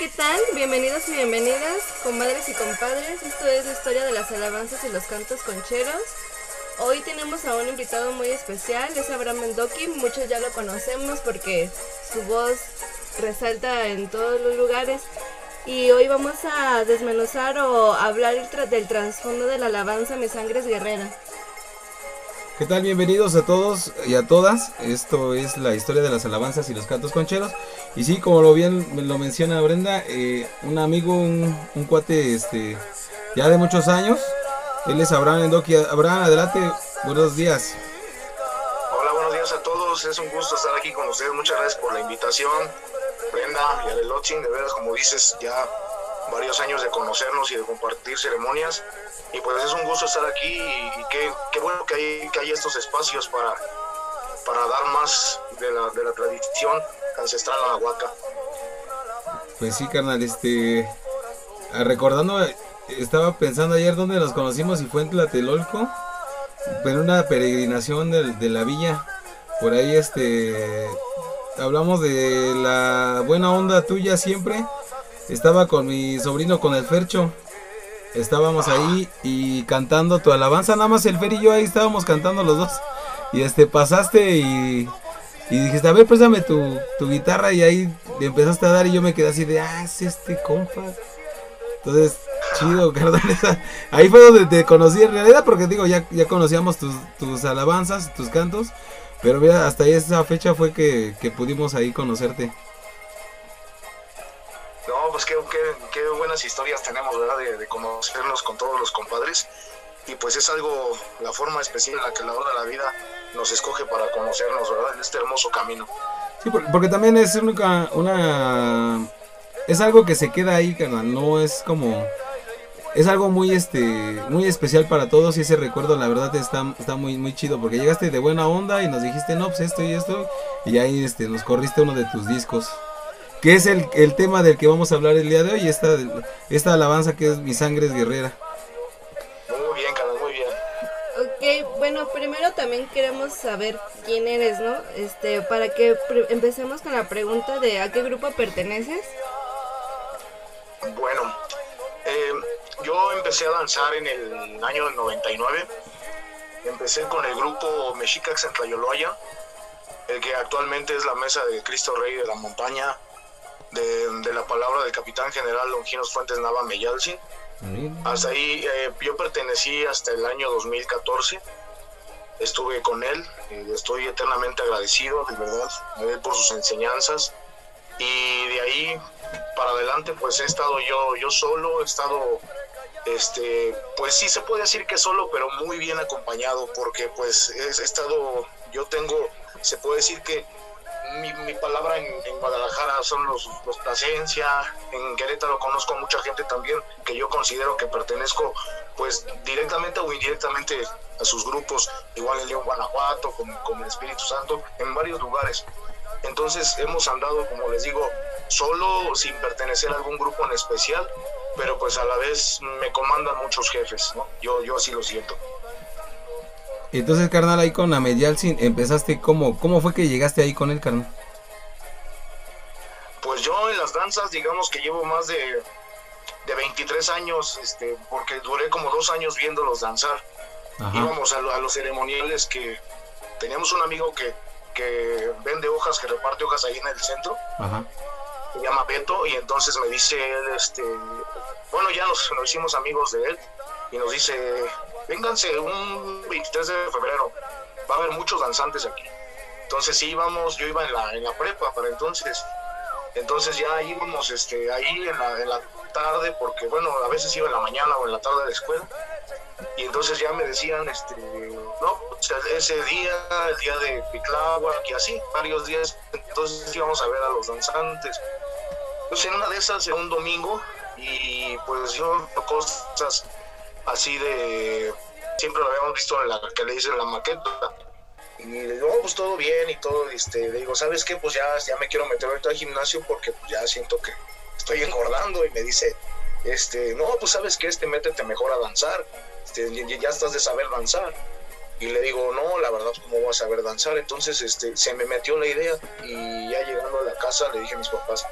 ¿qué tal? Bienvenidos y bienvenidas, comadres y compadres. Esto es la historia de las alabanzas y los cantos concheros. Hoy tenemos a un invitado muy especial, es Abraham Mendoki. Muchos ya lo conocemos porque su voz resalta en todos los lugares. Y hoy vamos a desmenuzar o hablar del trasfondo de la alabanza Mi Sangre es Guerrera. ¿Qué tal? Bienvenidos a todos y a todas. Esto es la historia de las alabanzas y los cantos concheros. Y sí, como lo bien lo menciona Brenda, eh, un amigo, un, cuate este, ya de muchos años. Él es Abraham Endoki. Abraham, adelante, buenos días. Hola, buenos días a todos. Es un gusto estar aquí con ustedes. Muchas gracias por la invitación. Brenda y Adelotzin, de veras, como dices, ya varios años de conocernos y de compartir ceremonias y pues es un gusto estar aquí y, qué, bueno que hay, que hay estos espacios para, para dar más de la, de la tradición ancestral a la huaca. Pues sí, carnal, este, ah, recordando, estaba pensando ayer dónde nos conocimos y fue en Tlatelolco, en una peregrinación de, de la villa, por ahí este, hablamos de la buena onda tuya siempre, estaba con mi sobrino con el Fercho, estábamos ahí y cantando tu alabanza, nada más el Fer y yo ahí estábamos cantando los dos. Y este pasaste y, dijiste, a ver, préstame tu, tu guitarra y ahí le empezaste a dar y yo me quedé así de, ah, es este compa. Entonces, chido, carnal. Ahí fue donde te conocí en realidad, porque digo, ya, ya conocíamos tus, tus alabanzas, tus cantos, pero mira, hasta esa fecha fue que, que pudimos ahí conocerte. No, pues qué, qué, buenas historias tenemos, ¿verdad? De, conocernos con todos los compadres. Y pues es algo, la forma especial en la que la hora de la vida nos escoge para conocernos, ¿verdad? En este hermoso camino. Sí, porque, también es una, una... Es algo que se queda ahí, carnal. No es como es algo muy este muy especial para todos y ese recuerdo la verdad está, está muy muy chido porque llegaste de buena onda y nos dijiste no pues esto y esto y ahí este nos corriste uno de tus discos que es el, el, tema del que vamos a hablar el día de hoy, esta, esta alabanza que es Mi sangre es guerrera. Ok, bueno, primero también queremos saber quién eres, ¿no? Este, para que empecemos con la pregunta de ¿a qué grupo perteneces? Bueno, eh, yo empecé a danzar en el año 99. Empecé con el grupo Mexicax en Tlayoloya, el que actualmente es la mesa de Cristo Rey de la Montaña, de, la palabra del capitán general Longinos Fuentes Nava Meyalcin. Hasta ahí eh, yo pertenecí hasta el año 2014. Estuve con él, estoy eternamente agradecido, de verdad, por sus enseñanzas. Y de ahí para adelante, pues he estado yo, yo solo, he estado, este, pues sí se puede decir que solo, pero muy bien acompañado, porque pues he estado, yo tengo, se puede decir que mi, palabra en, Guadalajara son los, los Plasencia, en Querétaro conozco mucha gente también que yo considero que pertenezco pues directamente o indirectamente a sus grupos, igual en León, Guanajuato, con, con el Espíritu Santo, en varios lugares. Entonces hemos andado, como les digo, solo sin pertenecer a algún grupo en especial, pero pues a la vez me comandan muchos jefes, ¿no? Yo, yo así lo siento. Entonces, carnal, ahí con Ahmed Yalcin, empezaste, ¿cómo, ¿cómo fue que llegaste ahí con él, carnal? Pues yo en las danzas, digamos que llevo más de, de 23 años, este, porque duré como dos años viéndolos danzar. Íbamos a, los ceremoniales que teníamos un amigo que, que vende hojas, que reparte hojas ahí en el centro. Se llama Beto, y entonces me dice él, este, bueno, ya nos, nos hicimos amigos de él, y nos dice, vénganse un 23 de febrero, va a haber muchos danzantes aquí. Entonces sí íbamos, yo iba en la, en la prepa para entonces, entonces ya íbamos este, ahí en la, en la tarde, porque bueno, a veces iba en la mañana o en la tarde de la escuela, y entonces ya me decían, este, no, ese día, el día de Picláhuac y así, varios días, entonces íbamos a ver a los danzantes. Entonces en una de esas, en un domingo, y pues yo cosas así de siempre lo habíamos visto en la que le dicen la maqueta y le digo, oh, pues todo bien y todo, este, le digo, ¿sabes qué? Pues ya, ya me quiero meter ahorita al gimnasio porque pues, ya siento que estoy engordando y me dice, este, no, pues sabes que este, métete mejor a danzar, este, ya estás de saber danzar. Y le digo, no, la verdad, ¿cómo voy a saber danzar? Entonces, este, se me metió la idea y ya llegando a la casa le dije a mis papás,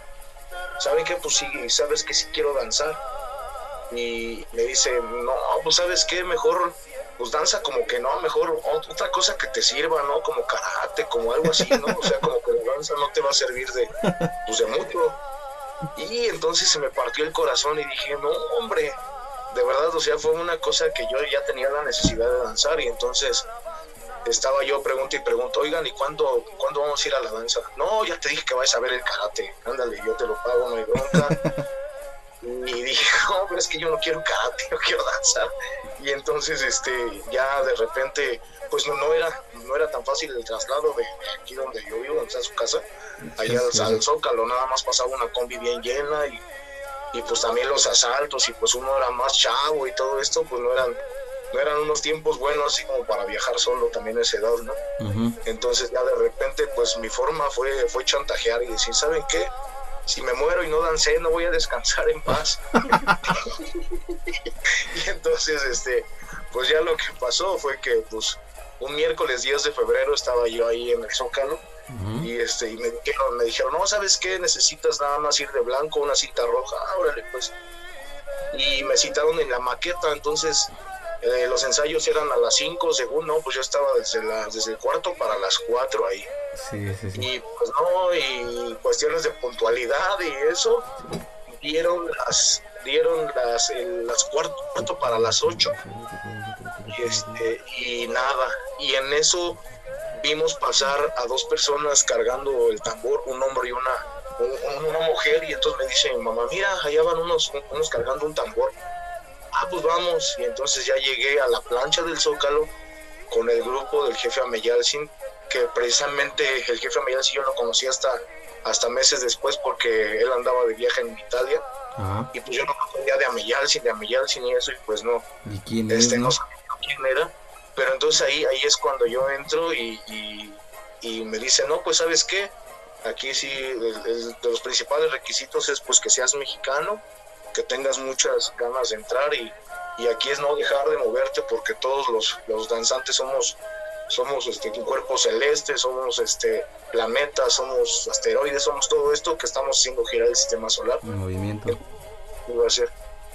¿saben qué? Pues sí, sabes que sí quiero danzar. Y me dice, no, pues sabes qué, mejor pues danza como que no, mejor otra cosa que te sirva, ¿no? Como karate, como algo así, ¿no? O sea, como que la danza no te va a servir de, pues de mucho. Y entonces se me partió el corazón y dije, no, hombre, de verdad, o sea, fue una cosa que yo ya tenía la necesidad de danzar y entonces estaba yo pregunto y pregunto, oigan, ¿y cuándo, cuándo vamos a ir a la danza? No, ya te dije que vais a ver el karate, ándale, yo te lo pago, no hay bronca. Y dije, no, pero es que yo no quiero karate, yo quiero danzar. Y entonces, este, ya de repente, pues no, no era no era tan fácil el traslado de aquí donde yo vivo, donde está su casa, allá al, Zócalo, nada más pasaba una combi bien llena y, y pues también los asaltos y pues uno era más chavo y todo esto, pues no eran no eran unos tiempos buenos así como para viajar solo también a esa edad, ¿no? Entonces ya de repente pues mi forma fue, fue chantajear y decir, ¿saben qué? Si me muero y no dancé, no voy a descansar en paz. y entonces, este, pues ya lo que pasó fue que pues un miércoles 10 de febrero estaba yo ahí en el Zócalo y este y me dijeron, me dijeron, no, ¿sabes qué? Necesitas nada más ir de blanco, una cinta roja, ah, órale, pues. Y me citaron en la maqueta, entonces eh, los ensayos eran a las 5, según, no, pues yo estaba desde, la, desde el cuarto para las 4 ahí. Sí, sí, sí. Y pues no, y cuestiones de puntualidad y eso, dieron las dieron las, el, las cuarto, para las 8 y, este, y nada, y en eso vimos pasar a dos personas cargando el tambor, un hombre y una, una mujer, y entonces me dice mi mamá, mira, allá van unos, unos cargando un tambor ah, pues vamos. Y entonces ya llegué a la plancha del Zócalo con el grupo del jefe Ameyalcin, que precisamente el jefe Ameyalcin yo lo conocí hasta, hasta meses después porque él andaba de viaje en Italia. Y pues yo no conocía de Ameyalcin, de Ameyalcin y eso, y pues no. ¿Y quién este, no? sabía quién era. Pero entonces ahí, ahí es cuando yo entro y, y, me dice, no, pues sabes qué, aquí sí, de los principales requisitos es pues que seas mexicano, que tengas muchas ganas de entrar y, aquí es no dejar de moverte porque todos los, los danzantes somos somos este un cuerpo celeste, somos este planetas, somos asteroides, somos todo esto que estamos haciendo girar el sistema solar. En movimiento.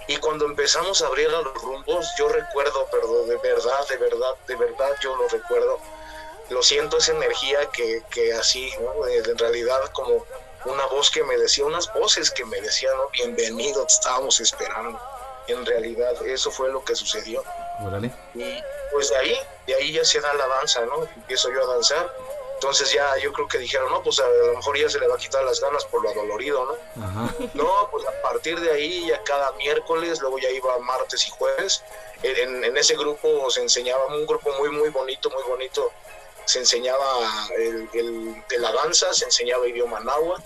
Y cuando empezamos a abrir a los rumbos, yo recuerdo, perdón, de verdad, de verdad, de verdad, yo lo recuerdo. Lo siento, esa energía que, que así, ¿no? en realidad como una voz que me decía, unas voces que me decían, bienvenido, te estábamos esperando. En realidad, eso fue lo que sucedió. Y pues de ahí, de ahí ya se da la danza, ¿no? Empiezo yo a danzar. Entonces ya yo creo que dijeron, no, pues a lo mejor ya se le va a quitar las ganas por lo adolorido, ¿no? No, pues a partir de ahí ya cada miércoles, luego ya iba martes y jueves. En, en ese grupo se enseñaba un grupo muy, muy bonito, muy bonito se enseñaba el, de la danza, se enseñaba idioma náhuatl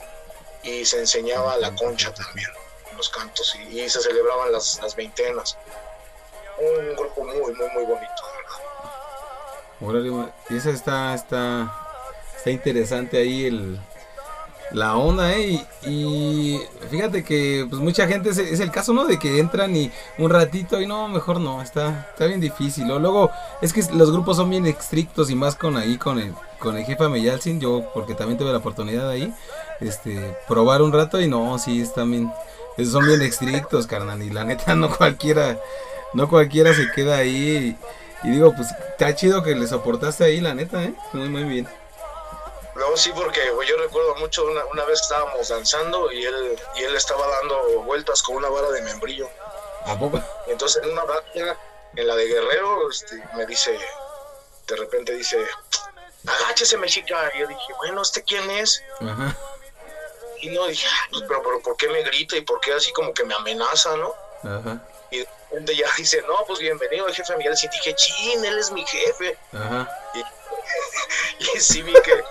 y se enseñaba la concha también, los cantos, y, se celebraban las, las, veintenas. Un grupo muy, muy, muy bonito, verdad. y esa está, está, está interesante ahí el, la onda, ¿eh? Y, fíjate que pues mucha gente es, el caso, ¿no? De que entran y un ratito y no, mejor no, está, está bien difícil. O luego es que los grupos son bien estrictos y más con ahí, con el, con el jefe Meyalcin, yo porque también tuve la oportunidad ahí, este, probar un rato y no, sí, están bien, son bien estrictos, carnal, y la neta no cualquiera, no cualquiera se queda ahí. Y, y digo, pues está chido que le soportaste ahí, la neta, ¿eh? Muy, muy bien. No, sí, porque yo recuerdo mucho una, una, vez estábamos danzando y él, y él estaba dando vueltas con una vara de membrillo. ¿A poco? Entonces en una batalla, en la de Guerrero, este, me dice, de repente dice, agáchese mexica. Y yo dije, bueno, ¿este quién es? Ajá. Y no dije, pues, pero, pero ¿por qué me grita y por qué así como que me amenaza, no? Ajá. Y de repente ya dice, no, pues bienvenido el jefe Miguel. Y dije, chin, él es mi jefe. Ajá. Y, y sí vi que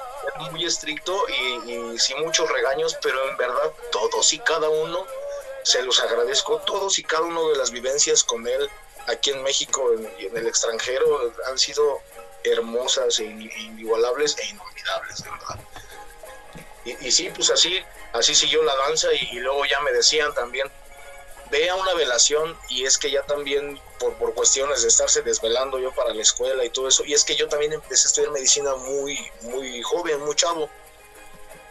muy estricto y, sin muchos regaños, pero en verdad todos y cada uno se los agradezco, todos y cada uno de las vivencias con él aquí en México y en, el extranjero han sido hermosas e inigualables e inolvidables, de verdad. Y, sí, pues así, así siguió la danza y luego ya me decían también, ve a una velación y es que ya también por, por cuestiones de estarse desvelando yo para la escuela y todo eso, y es que yo también empecé a estudiar medicina muy, muy joven, muy chavo.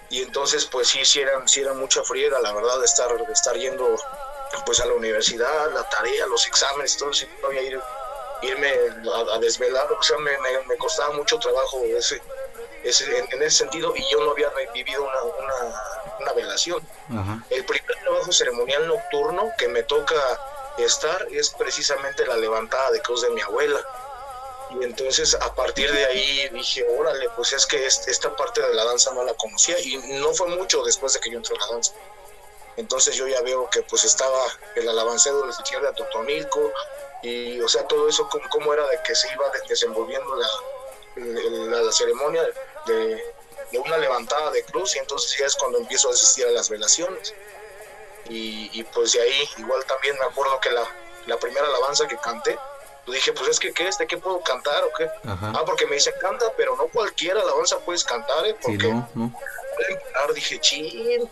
y entonces pues sí, sí era, sí era mucha friega, la verdad, de estar, de estar yendo pues a la universidad, la tarea, los exámenes, todo eso, a ir, irme a, desvelar, o sea, me, me, costaba mucho trabajo ese, ese, en, ese sentido y yo no había vivido una, una, una velación. El primer trabajo ceremonial nocturno que me toca estar es precisamente la levantada de cruz de mi abuela. Y entonces a partir de ahí dije, órale, pues es que esta parte de la danza no la conocía y no fue mucho después de que yo entré a la danza. Entonces yo ya veo que pues estaba el alabancero de Tierra de Totonilco y o sea todo eso cómo, era de que se iba desenvolviendo la, la, ceremonia de, de, una levantada de cruz y entonces ya es cuando empiezo a asistir a las velaciones. Y, y pues de ahí igual también me acuerdo que la, la primera alabanza que canté, dije, pues es que, ¿qué es? ¿De qué puedo cantar o qué? Ah, porque me dicen, canta, pero no cualquier alabanza puedes cantar, ¿eh? Porque sí, no, no. dije, ching,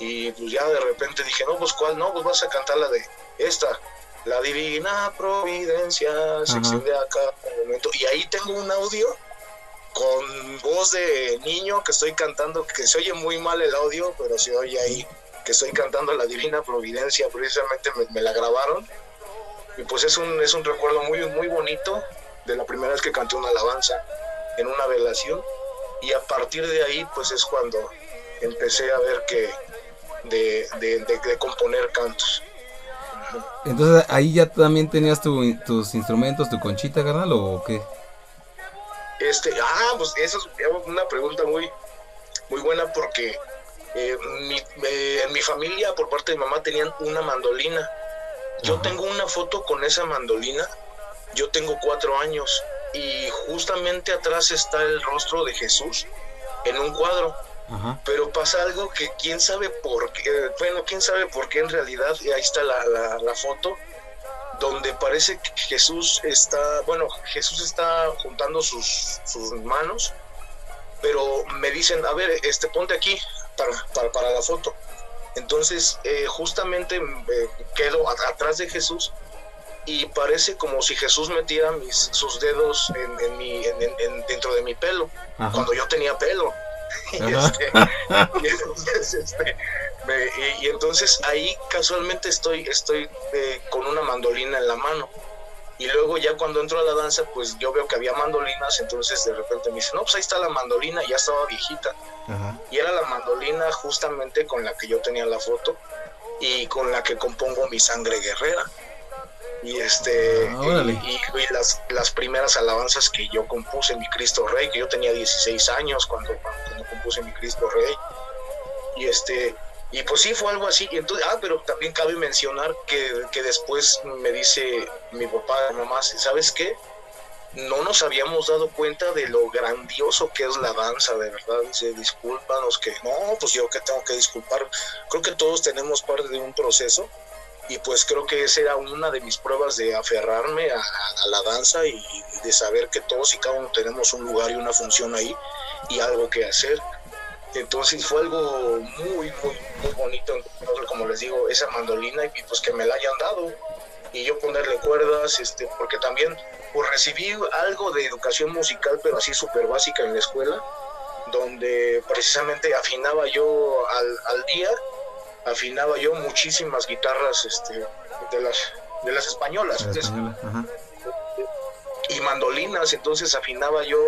y pues ya de repente dije, no, pues cuál, no, pues vas a cantar la de esta, la divina providencia se extiende acá momento. Y ahí tengo un audio con voz de niño que estoy cantando, que se oye muy mal el audio, pero se oye ahí que estoy cantando la divina providencia, precisamente me, la grabaron. Y pues es un, es un recuerdo muy, muy bonito de la primera vez que canté una alabanza en una velación. Y a partir de ahí, pues es cuando empecé a ver que, de, de, componer cantos. Entonces ahí ya también tenías tus instrumentos, tu conchita, carnal, o qué? Este, ah, pues esa es una pregunta muy, muy buena porque eh, mi, en mi familia, por parte de mamá, tenían una mandolina. Yo tengo una foto con esa mandolina. Yo tengo cuatro años y justamente atrás está el rostro de Jesús en un cuadro. Pero pasa algo que quién sabe por qué, bueno, quién sabe por qué en realidad, ahí está la, la, foto, donde parece que Jesús está, bueno, Jesús está juntando sus, sus manos, pero me dicen, a ver, este, ponte aquí para, para, la foto. Entonces, eh, justamente eh, quedo atrás de Jesús y parece como si Jesús metiera mis, sus dedos en, mi, dentro de mi pelo, cuando yo tenía pelo. Este, este, y, entonces, ahí casualmente estoy, estoy eh, con una mandolina en la mano. Y luego ya cuando entro a la danza, pues yo veo que había mandolinas, entonces de repente me dicen, no, pues ahí está la mandolina, ya estaba viejita. Y era la mandolina justamente con la que yo tenía la foto y con la que compongo mi sangre guerrera y este ah, y, las, las primeras alabanzas que yo compuse mi Cristo Rey que yo tenía 16 años cuando, cuando compuse mi Cristo Rey y este y pues sí fue algo así y entonces ah pero también cabe mencionar que, que después me dice mi papá mamá sabes qué no nos habíamos dado cuenta de lo grandioso que es la danza, de verdad. Dice, discúlpanos que no, pues yo que tengo que disculpar. Creo que todos tenemos parte de un proceso y pues creo que esa era una de mis pruebas de aferrarme a, la danza y, de saber que todos y cada uno tenemos un lugar y una función ahí y algo que hacer. Entonces fue algo muy, muy, muy bonito, como les digo, esa mandolina y pues que me la hayan dado. Y yo ponerle cuerdas, este, porque también pues recibí algo de educación musical, pero así súper básica en la escuela, donde precisamente afinaba yo al, al día afinaba yo muchísimas guitarras este, de las de las españolas y mandolinas entonces afinaba yo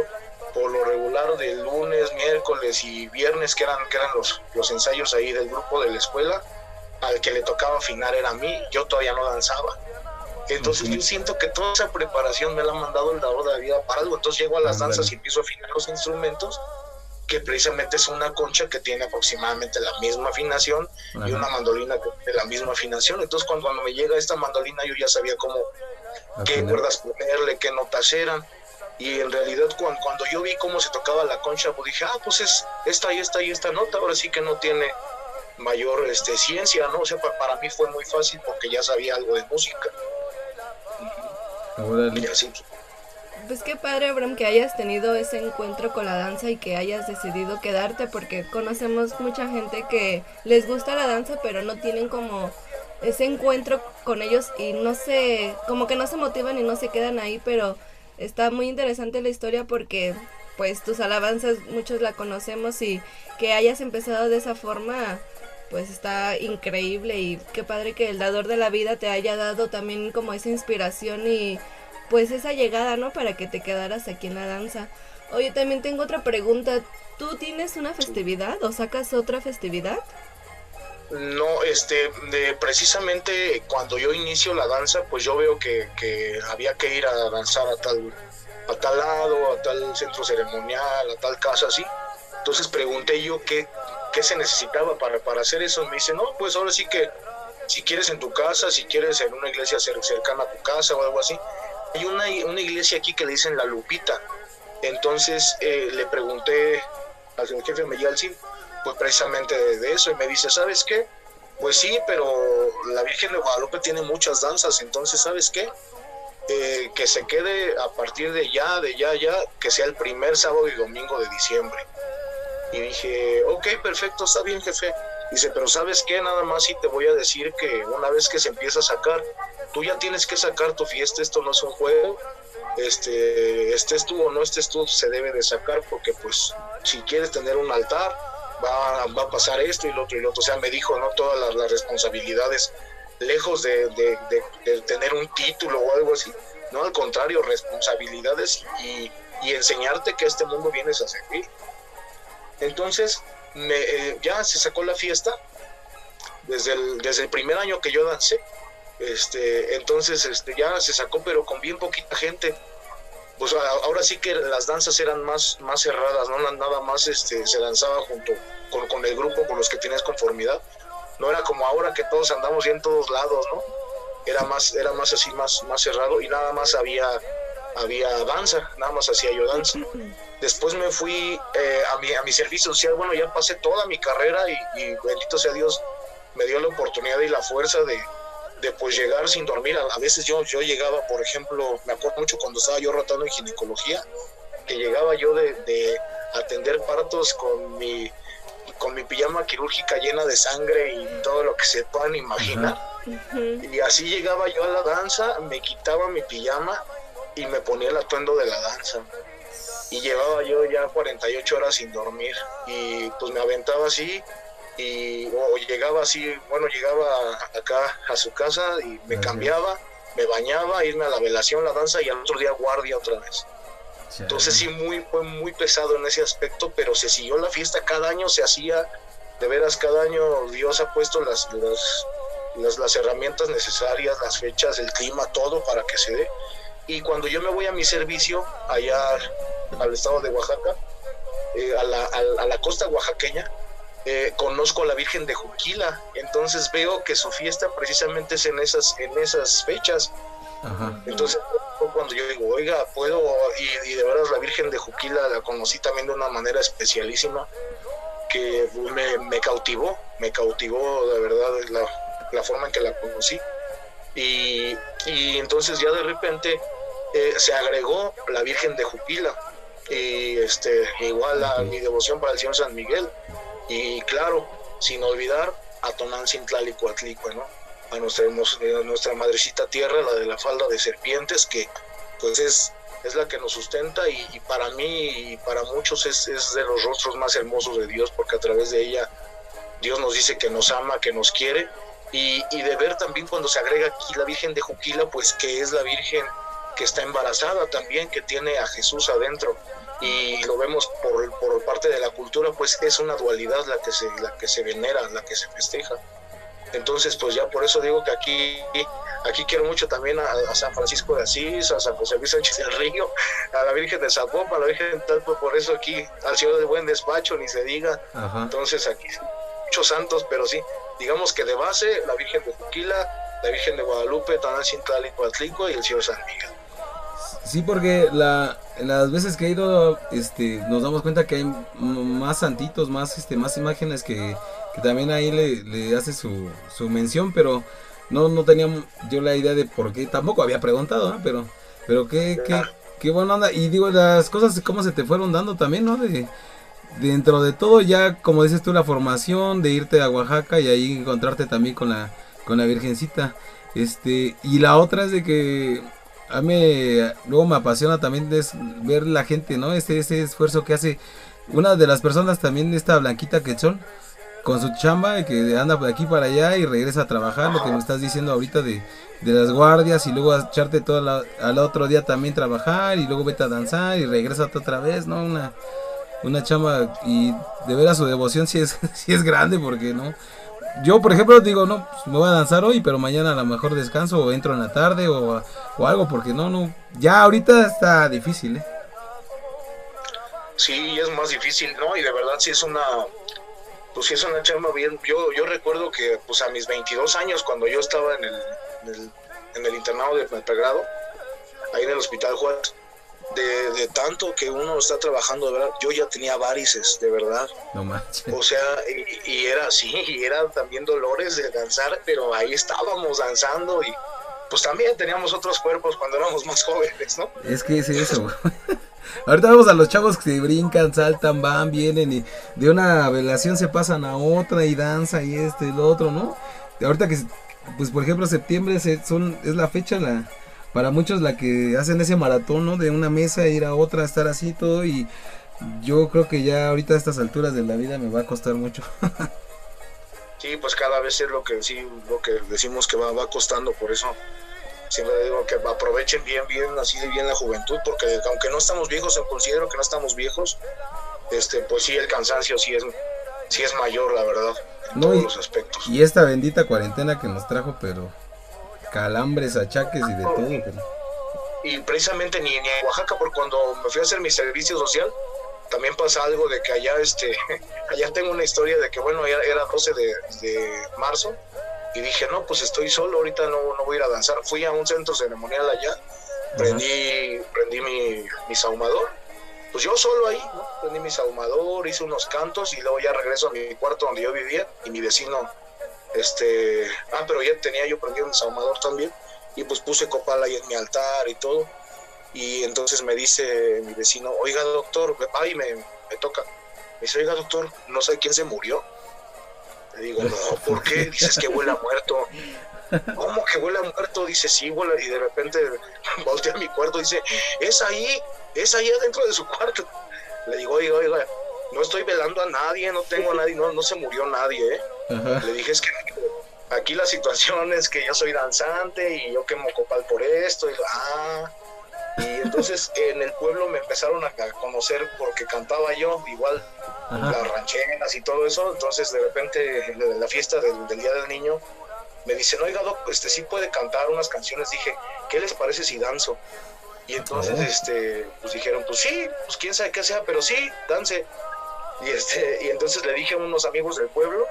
por lo regular de lunes miércoles y viernes que eran que eran los los ensayos ahí del grupo de la escuela al que le tocaba afinar era a mí yo todavía no danzaba. Entonces yo siento que toda esa preparación me la ha mandado el dador de la vida para algo. Entonces llego a las danzas y empiezo a afinar los instrumentos que precisamente es una concha que tiene aproximadamente la misma afinación y una mandolina que tiene la misma afinación. Entonces cuando, cuando me llega esta mandolina yo ya sabía cómo, qué cuerdas ponerle, qué notas eran. Y en realidad cuando, cuando yo vi cómo se tocaba la concha, pues dije, ah, pues es esta y esta y esta nota, ahora sí que no tiene mayor este, ciencia, ¿no? O sea, para, mí fue muy fácil porque ya sabía algo de música. Y así, pues qué padre, Abraham, que hayas tenido ese encuentro con la danza y que hayas decidido quedarte, porque conocemos mucha gente que les gusta la danza, pero no tienen como ese encuentro con ellos y no se, como que no se motivan y no se quedan ahí, pero está muy interesante la historia porque pues tus alabanzas muchos la conocemos y que hayas empezado de esa forma pues está increíble y qué padre que el dador de la vida te haya dado también como esa inspiración y pues esa llegada, ¿no? Para que te quedaras aquí en la danza. Oye, también tengo otra pregunta. ¿Tú tienes una festividad o sacas otra festividad? No, este, de, precisamente cuando yo inicio la danza, pues yo veo que, había que ir a danzar a tal, a tal lado, a tal centro ceremonial, a tal casa, así. Entonces pregunté yo qué, qué se necesitaba para, para hacer eso. Me dice, no, pues ahora sí que si quieres en tu casa, si quieres en una iglesia cercana a tu casa o algo así. Hay una, una iglesia aquí que le dicen La Lupita. Entonces eh, le pregunté al jefe Meyalcin, pues precisamente de, eso, y me dice, ¿sabes qué? Pues sí, pero la Virgen de Guadalupe tiene muchas danzas, entonces, ¿sabes qué? Eh, que se quede a partir de ya, de ya, ya, que sea el primer sábado y domingo de diciembre. Y dije, ok, perfecto, está bien, jefe. Dice, pero ¿sabes qué? Nada más sí te voy a decir que una vez que se empieza a sacar, tú ya tienes que sacar tu fiesta, esto no es un juego, este, estés tú o no estés tú, se debe de sacar porque pues si quieres tener un altar, va, a pasar esto y lo otro y lo otro. O sea, me dijo, ¿no? Todas las, responsabilidades, lejos de, tener un título o algo así, no, al contrario, responsabilidades y, enseñarte que este mundo vienes a servir. Entonces, me, eh, ya se sacó la fiesta, desde el, desde el primer año que yo dancé, este, entonces este, ya se sacó, pero con bien poquita gente. Pues ahora sí que las danzas eran más, más cerradas, no nada más este, se danzaba junto con, el grupo con los que tienes conformidad. No era como ahora que todos andamos bien en todos lados, ¿no? Era más, era más así, más, más cerrado y nada más había, había danza, nada más hacía yo danza. Después me fui eh, a, mi, a mi servicio social, bueno, ya pasé toda mi carrera y, y bendito sea Dios, me dio la oportunidad y la fuerza de, de pues llegar sin dormir. A, veces yo, yo llegaba, por ejemplo, me acuerdo mucho cuando estaba yo rotando en ginecología, que llegaba yo de, atender partos con mi con mi pijama quirúrgica llena de sangre y todo lo que se puedan imaginar. Y así llegaba yo a la danza, me quitaba mi pijama y me ponía el atuendo de la danza. Y llevaba yo ya 48 horas sin dormir. Y pues me aventaba así y o llegaba así, bueno, llegaba acá a su casa y me cambiaba, me bañaba, irme a la velación, la danza y al otro día guardia otra vez. Entonces sí, muy, fue muy pesado en ese aspecto, pero se siguió la fiesta, cada año se hacía, de veras, cada año Dios ha puesto las, las, las, herramientas necesarias, las fechas, el clima, todo para que se dé. Y cuando yo me voy a mi servicio allá al estado de Oaxaca, eh, a, la, a la costa oaxaqueña, eh, conozco a la Virgen de Juquila, entonces veo que su fiesta precisamente es en esas, en esas fechas. Entonces, cuando yo digo, oiga, puedo, y, de verdad la Virgen de Juquila la conocí también de una manera especialísima, que me, cautivó, me cautivó de verdad la, forma en que la conocí. Y, entonces ya de repente eh, se agregó la Virgen de Juquila, y este, igual a mi devoción para el Señor San Miguel y claro, sin olvidar a Tonantzin y ¿no? A nuestra, a nuestra madrecita tierra, la de la falda de serpientes, que pues es, es la que nos sustenta y, para mí y para muchos es, es, de los rostros más hermosos de Dios, porque a través de ella Dios nos dice que nos ama, que nos quiere, y, y de ver también cuando se agrega aquí la Virgen de Juquila, pues que es la Virgen que está embarazada también, que tiene a Jesús adentro y lo vemos por, por parte de la cultura, pues es una dualidad la que se, la que se venera, la que se festeja. Entonces, pues ya por eso digo que aquí, aquí quiero mucho también a, San Francisco de Asís, a San José Luis Sánchez del Río, a la Virgen de Zapopan, a la Virgen de Talpo, por eso aquí, al Ciudad de Buen Despacho, ni se diga. Entonces aquí muchos santos, pero sí, digamos que de base la Virgen de Juquila, la Virgen de Guadalupe, Tanancintlali, y el Señor San Miguel. Sí, porque la, las veces que he ido, este, nos damos cuenta que hay más santitos, más, este, más imágenes que, también ahí le, hace su, su, mención, pero no, no tenía yo la idea de por qué, tampoco había preguntado, pero, pero qué, qué, qué buena onda. Y digo, las cosas, cómo se te fueron dando también, ¿no? De, dentro de todo, ya, como dices tú, la formación, de irte a Oaxaca y ahí encontrarte también con la, con la Virgencita. Este, y la otra es de que a mí luego me apasiona también ver la gente, ¿no? Este, ese esfuerzo que hace una de las personas también, esta Blanquita Quechón, con su chamba, que anda de aquí para allá y regresa a trabajar, lo que me estás diciendo ahorita de, las guardias y luego echarte todo al otro día también trabajar y luego vete a danzar y regresa otra vez, ¿no? Una, una chamba y de ver a su devoción si es, si es grande porque, ¿no? Yo, por ejemplo, digo, no, pues, me voy a danzar hoy, pero mañana a lo mejor descanso o entro en la tarde o, algo, porque no, no, ya ahorita está difícil, ¿eh? Sí, es más difícil, ¿no? Y de verdad sí es una, pues sí es una chamba bien. Yo, yo recuerdo que, pues a mis 22 años, cuando yo estaba en el, en el, en el internado de pregrado, ahí en el Hospital Juárez, de, tanto que uno está trabajando, de verdad, yo ya tenía varices, de verdad. No manches. O sea, y, era así, y era también dolores de danzar, pero ahí estábamos danzando y pues también teníamos otros cuerpos cuando éramos más jóvenes, ¿no? Es que es eso. Ahorita vemos a los chavos que se brincan, saltan, van, vienen y de una velación se pasan a otra y danza y este y lo otro, ¿no? Ahorita que, pues por ejemplo, septiembre son, es la fecha, la, para muchos la que hacen ese maratón, ¿no? De una mesa, ir a otra, estar así todo y yo creo que ya ahorita a estas alturas de la vida me va a costar mucho. sí, pues cada vez es lo que sí, lo que decimos que va, va costando, por eso siempre digo que aprovechen bien, bien, así de bien la juventud, porque aunque no estamos viejos, considero que no estamos viejos, este, pues sí el cansancio sí es, sí es mayor, la verdad, en todos los aspectos. Y esta bendita cuarentena que nos trajo, pero calambres, achaques y de todo. Y precisamente ni, ni en Oaxaca, porque cuando me fui a hacer mi servicio social, también pasa algo de que allá, este, allá tengo una historia de que, bueno, era, era 12 de, marzo, y dije, no, pues estoy solo, ahorita no, no voy a ir a danzar. Fui a un centro ceremonial allá, prendí, prendí mi, mi saumador, pues yo solo ahí, ¿no? Prendí mi saumador, hice unos cantos y luego ya regreso a mi cuarto donde yo vivía y mi vecino este, ah, pero ya tenía yo prendido un saumador también y pues puse copal ahí en mi altar y todo. Y entonces me dice mi vecino, oiga doctor, ay, me, me toca. Me dice, oiga doctor, no sé quién se murió. Le digo, no, ¿por qué? Dices que huele a muerto. ¿Cómo que huele a muerto? Dice, sí, huele. Y de repente voltea a mi cuarto y dice, es ahí, es ahí adentro de su cuarto. Le digo, oiga, oiga, no estoy velando a nadie, no tengo a nadie, no, no se murió nadie, ¿eh? Le dije, es que aquí la situación es que yo soy danzante y yo quemo copal por esto, y, ah, y entonces en el pueblo me empezaron a conocer porque cantaba yo, igual las rancheras y todo eso, entonces de repente en la fiesta del, Día del Niño me dicen, oiga, Doc, este sí puede cantar unas canciones, dije, ¿qué les parece si danzo? Y entonces, oh. este, pues dijeron, pues sí, pues quién sabe qué sea, pero sí, dance. Y, este, y entonces le dije a unos amigos del pueblo,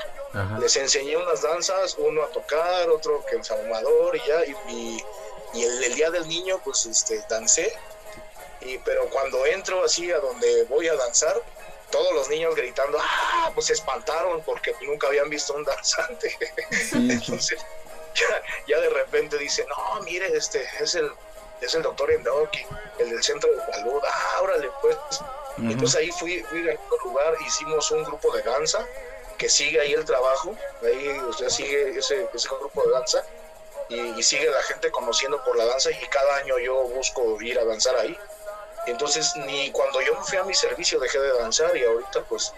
les enseñé unas danzas, uno a tocar, otro que el saumador y ya, y, y el, día del niño, pues este, dancé. Y, pero cuando entro así a donde voy a danzar, todos los niños gritando, ah, pues se espantaron porque nunca habían visto un danzante. entonces, ya, ya, de repente dice, no, mire, este es el, es el doctor Endoki, el del centro de salud, ah, órale, pues entonces ahí fui, fui a otro lugar, hicimos un grupo de danza, que sigue ahí el trabajo, ahí usted sigue ese, ese grupo de danza, y, sigue la gente conociendo por la danza, y cada año yo busco ir a danzar ahí. Entonces, ni cuando yo me fui a mi servicio dejé de danzar, y ahorita pues,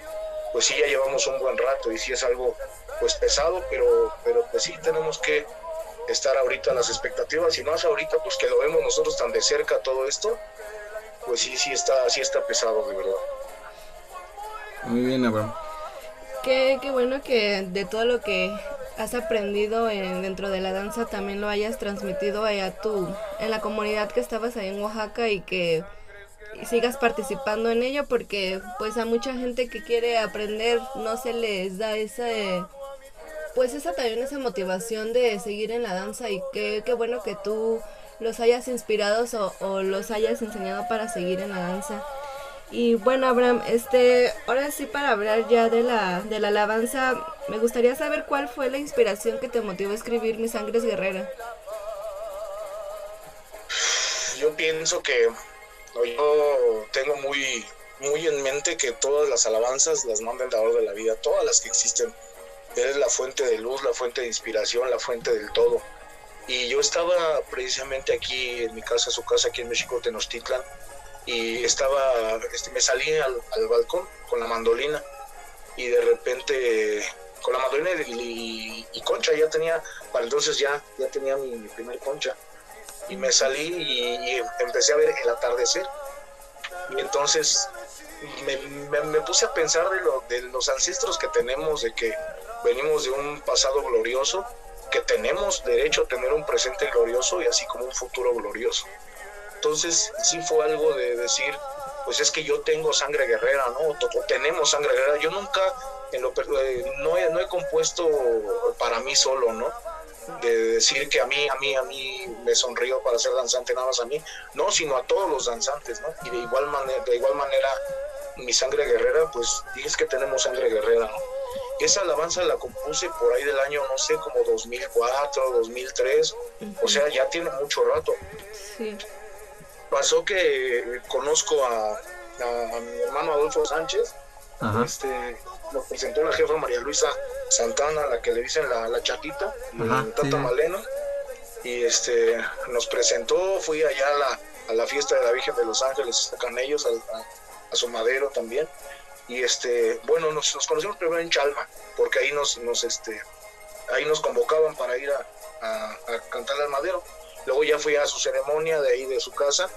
pues sí, ya llevamos un buen rato, y sí es algo pues pesado, pero, pero pues sí tenemos que estar ahorita en las expectativas, y más ahorita pues que lo vemos nosotros tan de cerca todo esto, pues sí, sí está, sí está pesado, de verdad. Muy bien, Abraham. Qué, qué bueno que de todo lo que has aprendido en, dentro de la danza también lo hayas transmitido allá tú, en la comunidad que estabas ahí en Oaxaca y que sigas participando en ello porque pues a mucha gente que quiere aprender no se les da ese pues esa también esa motivación de seguir en la danza y qué, qué bueno que tú los hayas inspirado o, los hayas enseñado para seguir en la danza. Y bueno, Abraham, este, ahora sí para hablar ya de la, de la alabanza, me gustaría saber cuál fue la inspiración que te motivó a escribir Mi sangre es guerrera. Yo pienso que yo tengo muy, muy en mente que todas las alabanzas las manda el dador de la vida, todas las que existen. Él es la fuente de luz, la fuente de inspiración, la fuente del todo Y yo estaba precisamente aquí en mi casa, su casa aquí en México, Tenochtitlan, y estaba, este, me salí al, balcón con la mandolina y de repente con la mandolina y, concha ya tenía, para entonces ya, ya tenía mi, primer concha. Y me salí y, empecé a ver el atardecer. Y entonces me, me, puse a pensar de, lo, de los ancestros que tenemos, de que venimos de un pasado glorioso, que tenemos derecho a tener un presente glorioso y así como un futuro glorioso. Entonces sí fue algo de decir, pues es que yo tengo sangre guerrera, ¿no? O tenemos sangre guerrera. Yo nunca en lo, eh, no, he, no he compuesto para mí solo, ¿no? De decir que a mí, a mí, a mí me sonrío para ser danzante nada más a mí, no, sino a todos los danzantes, ¿no? Y de igual manera, de igual manera mi sangre guerrera, pues dices que tenemos sangre guerrera, ¿no? Esa alabanza la compuse por ahí del año, no sé, como 2004, 2003, o sea, ya tiene mucho rato. Sí. Pasó que conozco a, mi hermano Adolfo Sánchez, este nos presentó la jefa María Luisa Santana, la que le dicen la, la chatita, la Tata Maleno, y este nos presentó, fui allá a la, a la fiesta de la Virgen de los Ángeles, a ellos, a, su madero también, y este, bueno, nos, conocimos primero en Chalma, porque ahí nos, nos este, ahí nos convocaban para ir a, a cantar al madero Luego ya fui a su ceremonia de ahí de su casa,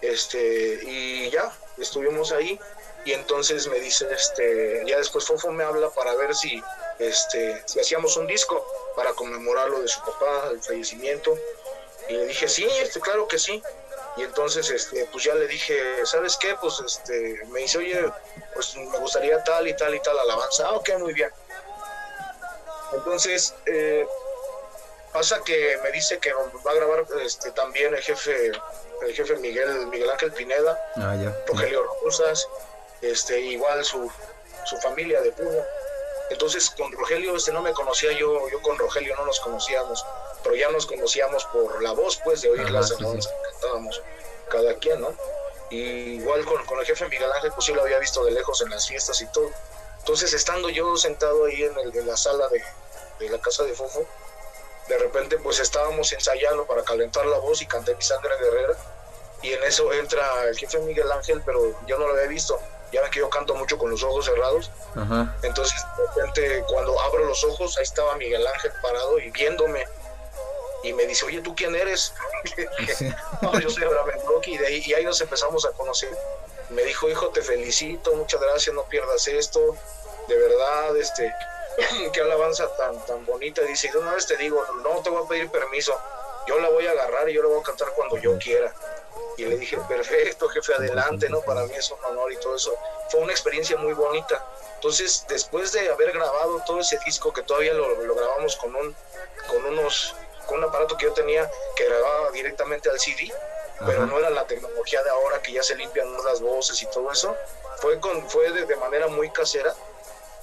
este, y ya, estuvimos ahí. Y entonces me dice, este, ya después Fofo me habla para ver si, este, si hacíamos un disco para conmemorar lo de su papá, el fallecimiento. Y le dije, sí, este, claro que sí. Y entonces, este, pues ya le dije, ¿sabes qué? Pues, este, me dice, oye, pues me gustaría tal y tal y tal alabanza. Ah, ok, muy bien. Entonces, eh, Pasa que me dice que va a grabar este, también el jefe, el jefe Miguel, Miguel Ángel Pineda, ah, Rogelio Rosas, este, igual su, su familia de Puno. Entonces con Rogelio este no me conocía yo, yo con Rogelio no nos conocíamos, pero ya nos conocíamos por la voz pues de oír las cantábamos cada quien, ¿no? Y igual con, con, el jefe Miguel Ángel pues sí lo había visto de lejos en las fiestas y todo. Entonces estando yo sentado ahí en, el, en la sala de, de la casa de Fofo, de repente pues estábamos ensayando para calentar la voz y canté mi sangre guerrera y en eso entra el jefe Miguel Ángel, pero yo no lo había visto. Ya ven que yo canto mucho con los ojos cerrados. Entonces, de repente, cuando abro los ojos, ahí estaba Miguel Ángel parado y viéndome. Y me dice, oye, ¿tú quién eres? yo soy Abraham y, de ahí, y ahí nos empezamos a conocer. Me dijo, hijo, te felicito, muchas gracias, no pierdas esto. De verdad, este, qué alabanza tan, tan bonita. Dice, de una vez te digo, no te voy a pedir permiso, yo la voy a agarrar y yo la voy a cantar cuando yo quiera. Y le dije, perfecto, jefe, adelante, ¿no? Para mí es un honor y todo eso. Fue una experiencia muy bonita. Entonces, después de haber grabado todo ese disco, que todavía lo, lo grabamos con un, con unos, con un aparato que yo tenía que grababa directamente al CD, pero no era la tecnología de ahora que ya se limpian las voces y todo eso. Fue, con, fue de manera muy casera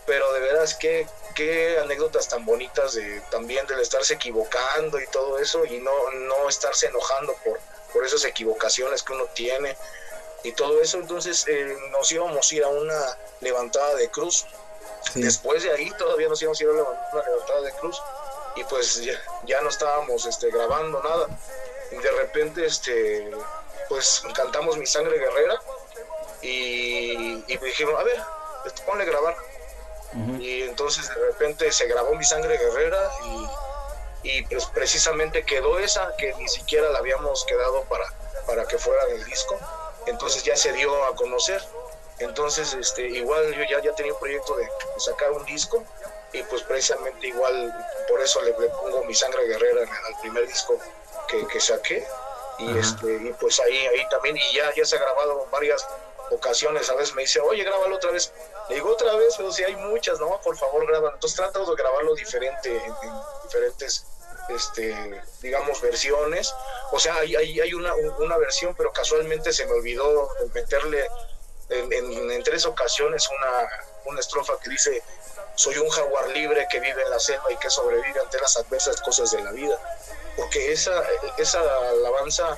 pero de veras qué, qué anécdotas tan bonitas de también del estarse equivocando y todo eso y no, no estarse enojando por, por esas equivocaciones que uno tiene y todo eso. Entonces eh, nos íbamos a ir a una levantada de cruz. Después de ahí todavía nos íbamos a ir a una levantada de cruz y pues ya, no estábamos este, grabando nada. Y de repente este, pues cantamos Mi Sangre Guerrera y, y me dijeron, a ver, este, ponle a grabar y entonces de repente se grabó Mi Sangre Guerrera y, y, pues precisamente quedó esa que ni siquiera la habíamos quedado para, para que fuera del disco. Entonces ya se dio a conocer. Entonces este, igual yo ya, ya tenía un proyecto de, sacar un disco y pues precisamente igual por eso le, pongo Mi Sangre Guerrera al primer disco que, que saqué. Y, este, y pues ahí, ahí también, y ya, ya se ha grabado varias ocasiones, a veces me dice, oye, grábalo otra vez. Le digo otra vez, pero si hay muchas, ¿no? Por favor, grábalo. Entonces trato de grabarlo diferente, en, diferentes, este, digamos, versiones. O sea, hay, hay, una, una versión, pero casualmente se me olvidó meterle en, en, tres ocasiones una, una estrofa que dice, soy un jaguar libre que vive en la selva y que sobrevive ante las adversas cosas de la vida. Porque esa, esa alabanza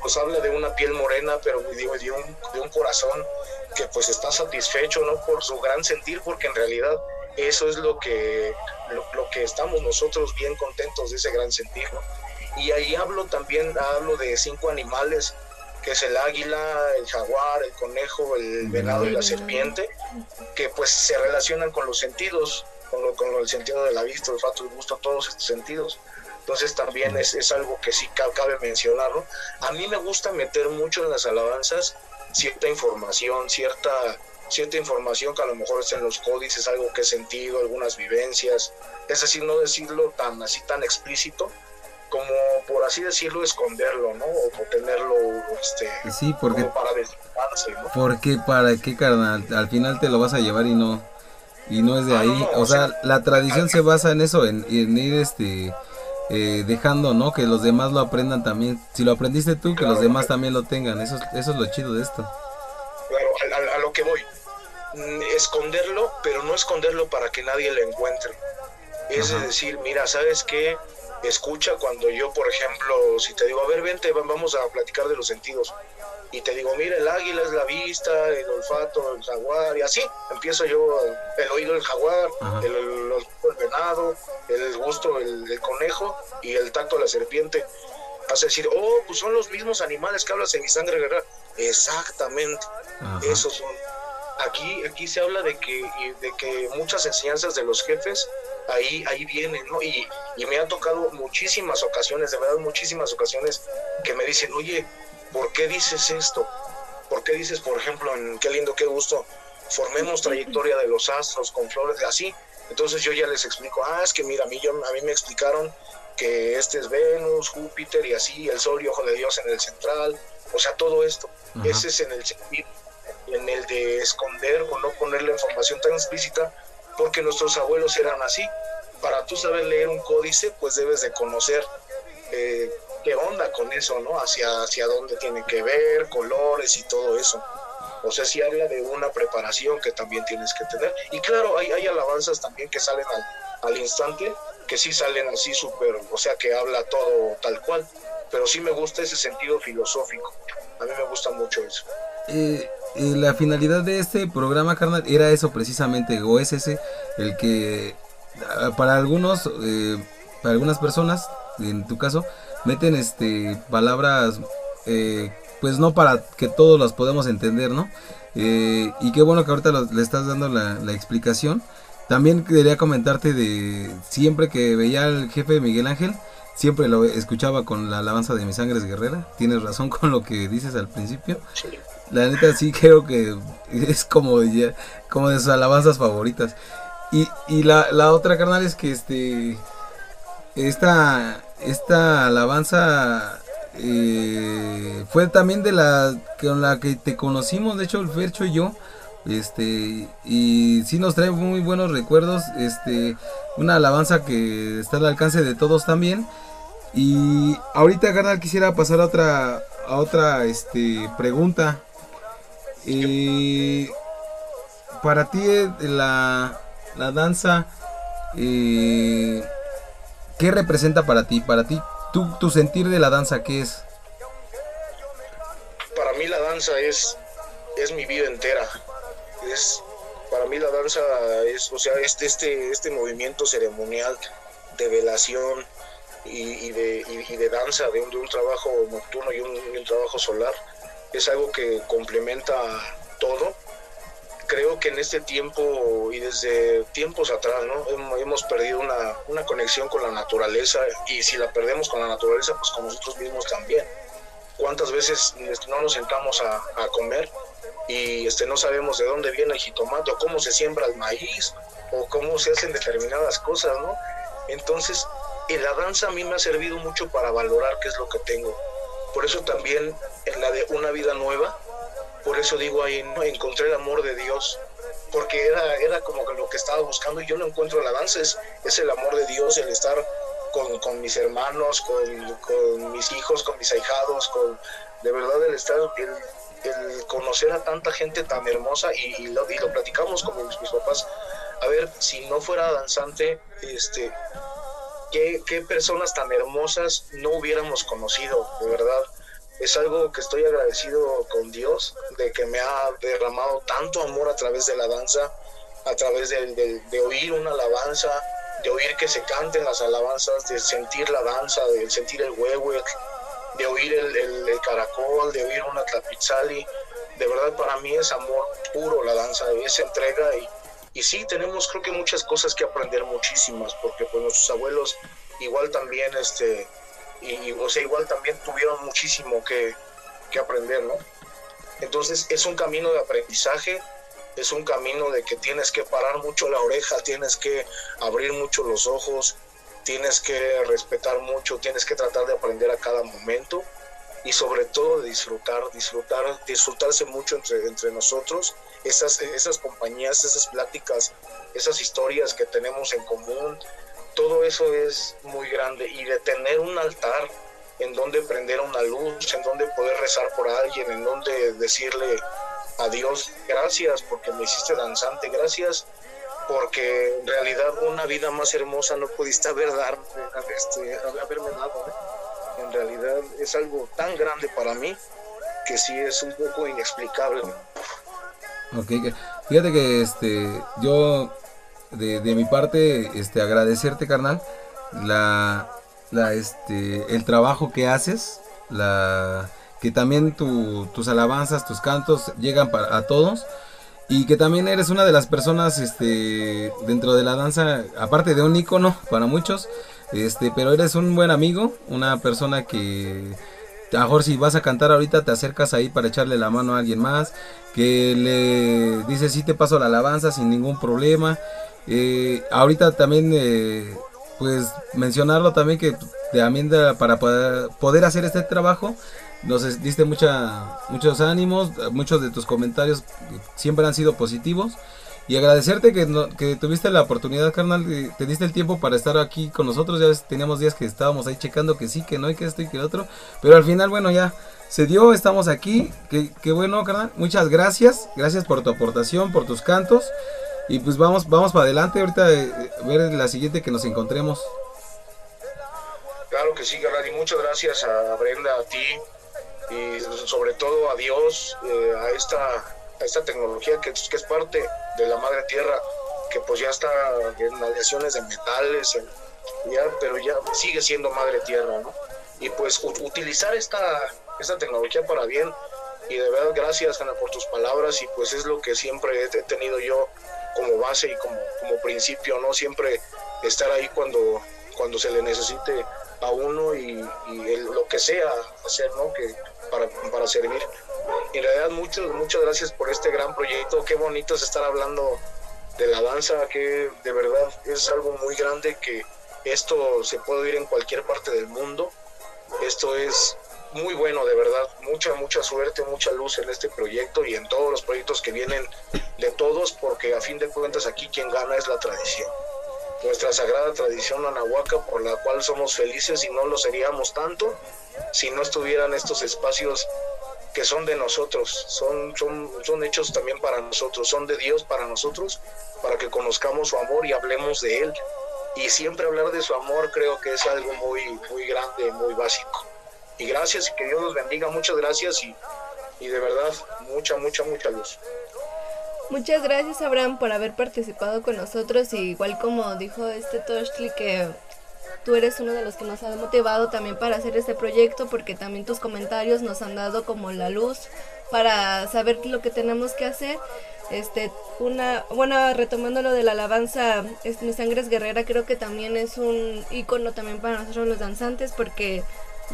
pues habla de una piel morena, pero digo, de un, de un corazón que pues está satisfecho, ¿no? Por su gran sentir, porque en realidad eso es lo que, lo, que estamos nosotros bien contentos de ese gran sentir, Y ahí hablo también, hablo de cinco animales, que es el águila, el jaguar, el conejo, el venado y la serpiente, que pues se relacionan con los sentidos, con, con el sentido de la vista, el olfato, el gusto, todos estos sentidos. Entonces también es, es algo que sí cabe mencionarlo. A mí me gusta meter mucho en las alabanzas cierta información, cierta, cierta información que a lo mejor está en los códices, algo que he sentido, algunas vivencias. Es decir, no decirlo tan así tan explícito, como por así decirlo esconderlo, ¿no? O, tenerlo este sí, porque, como para desligarse, ¿no? Porque para qué carnal, al final te lo vas a llevar y no y no es de ah, ahí, o, sea, la tradición se basa en eso, en, en ir este eh, dejando, ¿no? Que los demás lo aprendan también. Si lo aprendiste tú, que los demás también lo tengan. Eso, eso es lo chido de esto. Claro, a, lo que voy. Mm, esconderlo, pero no esconderlo para que nadie lo encuentre. Es decir, mira, ¿sabes qué? Escucha cuando yo, por ejemplo, si te digo, a ver, vente, vamos a platicar de los sentidos y te digo, mira, el águila es la vista, el olfato, el jaguar, y así empiezo yo, el oído del jaguar, el, el, venado, el gusto el, conejo y el tacto la serpiente. Vas a decir, oh, pues son los mismos animales que hablas en mi sangre guerrera. Exactamente, esos son. Aquí, aquí se habla de que, de que muchas enseñanzas de los jefes ahí, ahí vienen, ¿no? Y, y me han tocado muchísimas ocasiones, de verdad muchísimas ocasiones, que me dicen, oye, ¿por qué dices esto? ¿Por qué dices, por ejemplo, en qué lindo, qué gusto, formemos trayectoria de los astros con flores, así? Entonces yo ya les explico, ah, es que mira, a mí, yo, a mí me explicaron que este es Venus, Júpiter y así, el Sol y Ojo de Dios en el central, o sea, todo esto. Ese es en el sentido, en el de esconder o no poner la información tan explícita, porque nuestros abuelos eran así. Para tú saber leer un códice, pues debes de conocer eh, qué onda con eso, ¿no? Hacia, hacia dónde tiene que ver, colores y todo eso. O sea, sí habla de una preparación que también tienes que tener. Y claro, hay, hay alabanzas también que salen al, al instante, que sí salen así súper, o sea, que habla todo tal cual. Pero sí me gusta ese sentido filosófico. A mí me gusta mucho eso. Eh, eh, la finalidad de este programa, carnal, era eso precisamente, o es ese, el que ah, para algunos, eh, para algunas personas, en tu caso, meten este palabras eh, pues no para que todos las podamos entender, ¿no? Eh, y qué bueno que ahorita le estás dando la, explicación. También quería comentarte de siempre que veía al jefe Miguel Ángel, siempre lo escuchaba con la alabanza de mis sangres guerrera. Tienes razón con lo que dices al principio. La neta sí creo que es como de, como de sus alabanzas favoritas. Y, y la, la otra carnal es que este esta esta alabanza eh, fue también de la con la que te conocimos, de hecho el Fercho y yo, este y sí nos trae muy buenos recuerdos, este una alabanza que está al alcance de todos también. Y ahorita carnal quisiera pasar a otra a otra este pregunta. Eh, para ti eh, la, la danza eh, ¿Qué representa para ti? Para ti, tu, tu sentir de la danza, ¿qué es? Para mí la danza es, es mi vida entera. Es, para mí la danza es, o sea, este, este, este movimiento ceremonial de velación y, de, y, de, danza, de un, de un trabajo nocturno y un, un trabajo solar, es algo que complementa todo creo que en este tiempo y desde tiempos atrás, ¿no? Hemos perdido una, una, conexión con la naturaleza y si la perdemos con la naturaleza, pues con nosotros mismos también. ¿Cuántas veces no nos sentamos a, comer y este, no sabemos de dónde viene el jitomate o cómo se siembra el maíz o cómo se hacen determinadas cosas, ¿no? Entonces, en la danza a mí me ha servido mucho para valorar qué es lo que tengo. Por eso también en la de una vida nueva, por eso digo ahí, encontré el amor de Dios, porque era, era como lo que estaba buscando y yo no encuentro la danza, es, el amor de Dios, el estar con, mis hermanos, con, mis hijos, con mis ahijados, con de verdad el estar, el, conocer a tanta gente tan hermosa y, lo, lo, platicamos con mis, papás. A ver, si no fuera danzante, este, ¿qué, personas tan hermosas no hubiéramos conocido, de verdad es algo que estoy agradecido con Dios de que me ha derramado tanto amor a través de la danza a través de, oír una alabanza, de oír que se canten las alabanzas, de sentir la danza, de sentir el huevo, de oír el, caracol, de oír una tlapizali. De verdad para mí es amor puro la danza, es entrega y, y sí, tenemos creo que muchas cosas que aprender, muchísimas, porque pues nuestros abuelos igual también, este, o sea, igual también tuvieron muchísimo que, que aprender, ¿no? Entonces es un camino de aprendizaje, es un camino de que tienes que parar mucho la oreja, tienes que abrir mucho los ojos, tienes que respetar mucho, tienes que tratar de aprender a cada momento y sobre todo de disfrutar, disfrutar, disfrutarse mucho entre, entre nosotros, esas, esas compañías, esas pláticas, esas historias que tenemos en común, todo eso es muy grande y de tener un altar en donde prender una luz, en donde poder rezar por alguien, en donde decirle a Dios gracias porque me hiciste danzante, gracias porque en realidad una vida más hermosa no pudiste haber dar, este, haberme dado. ¿eh? En realidad es algo tan grande para mí que sí es un poco inexplicable. Ok, fíjate que este, yo de, de mi parte, este, agradecerte carnal, la, la, este, el trabajo que haces, la, que también tus alabanzas, tus cantos llegan para, a todos y que también eres una de las personas este, dentro de la danza, aparte de un icono para muchos, este, pero eres un buen amigo, una persona que a mejor si vas a cantar ahorita te acercas ahí para echarle la mano a alguien más, que le dices sí te paso la alabanza sin ningún problema. Eh, ahorita también eh, pues mencionarlo también que también para poder, hacer este trabajo nos diste mucha, muchos ánimos, muchos de tus comentarios siempre han sido positivos. Y agradecerte que, que tuviste la oportunidad, carnal, te diste el tiempo para estar aquí con nosotros. Ya teníamos días que estábamos ahí checando que sí, que no, y que esto y que otro. Pero al final, bueno, ya se dio, estamos aquí. Qué que bueno, carnal. Muchas gracias. Gracias por tu aportación, por tus cantos. Y pues vamos, vamos para adelante ahorita eh, ver la siguiente que nos encontremos. Claro que sí, y muchas gracias a Brenda, a ti y sobre todo a Dios, eh, a esta esta tecnología que, que, es parte de la madre tierra, que pues ya está en aleaciones de metales, ya, pero ya sigue siendo madre tierra, ¿no? Y pues utilizar esta, esta tecnología para bien, y de verdad gracias Ana por tus palabras, y pues es lo que siempre he tenido yo como base y como, como principio, ¿no? Siempre estar ahí cuando, cuando se le necesite a uno y, lo que sea hacer, ¿no? Que para, para servir. En realidad, muchas, muchas gracias por este gran proyecto. Qué bonito es estar hablando de la danza, que de verdad es algo muy grande que esto se puede oír en cualquier parte del mundo. Esto es muy bueno, de verdad. Mucha, mucha suerte, mucha luz en este proyecto y en todos los proyectos que vienen de todos, porque a fin de cuentas aquí quien gana es la tradición. Nuestra sagrada tradición anahuaca, por la cual somos felices y no lo seríamos tanto si no estuvieran estos espacios que son de nosotros, son, son, son hechos también para nosotros, son de Dios para nosotros, para que conozcamos su amor y hablemos de Él. Y siempre hablar de su amor creo que es algo muy, muy grande, muy básico. Y gracias y que Dios los bendiga, muchas gracias y, y de verdad mucha, mucha, mucha luz. Muchas gracias Abraham por haber participado con nosotros y igual como dijo este Toshli que tú eres uno de los que nos ha motivado también para hacer este proyecto porque también tus comentarios nos han dado como la luz para saber lo que tenemos que hacer. Este, una, bueno, retomando lo de la alabanza, es, mi sangre es guerrera, creo que también es un icono también para nosotros los danzantes porque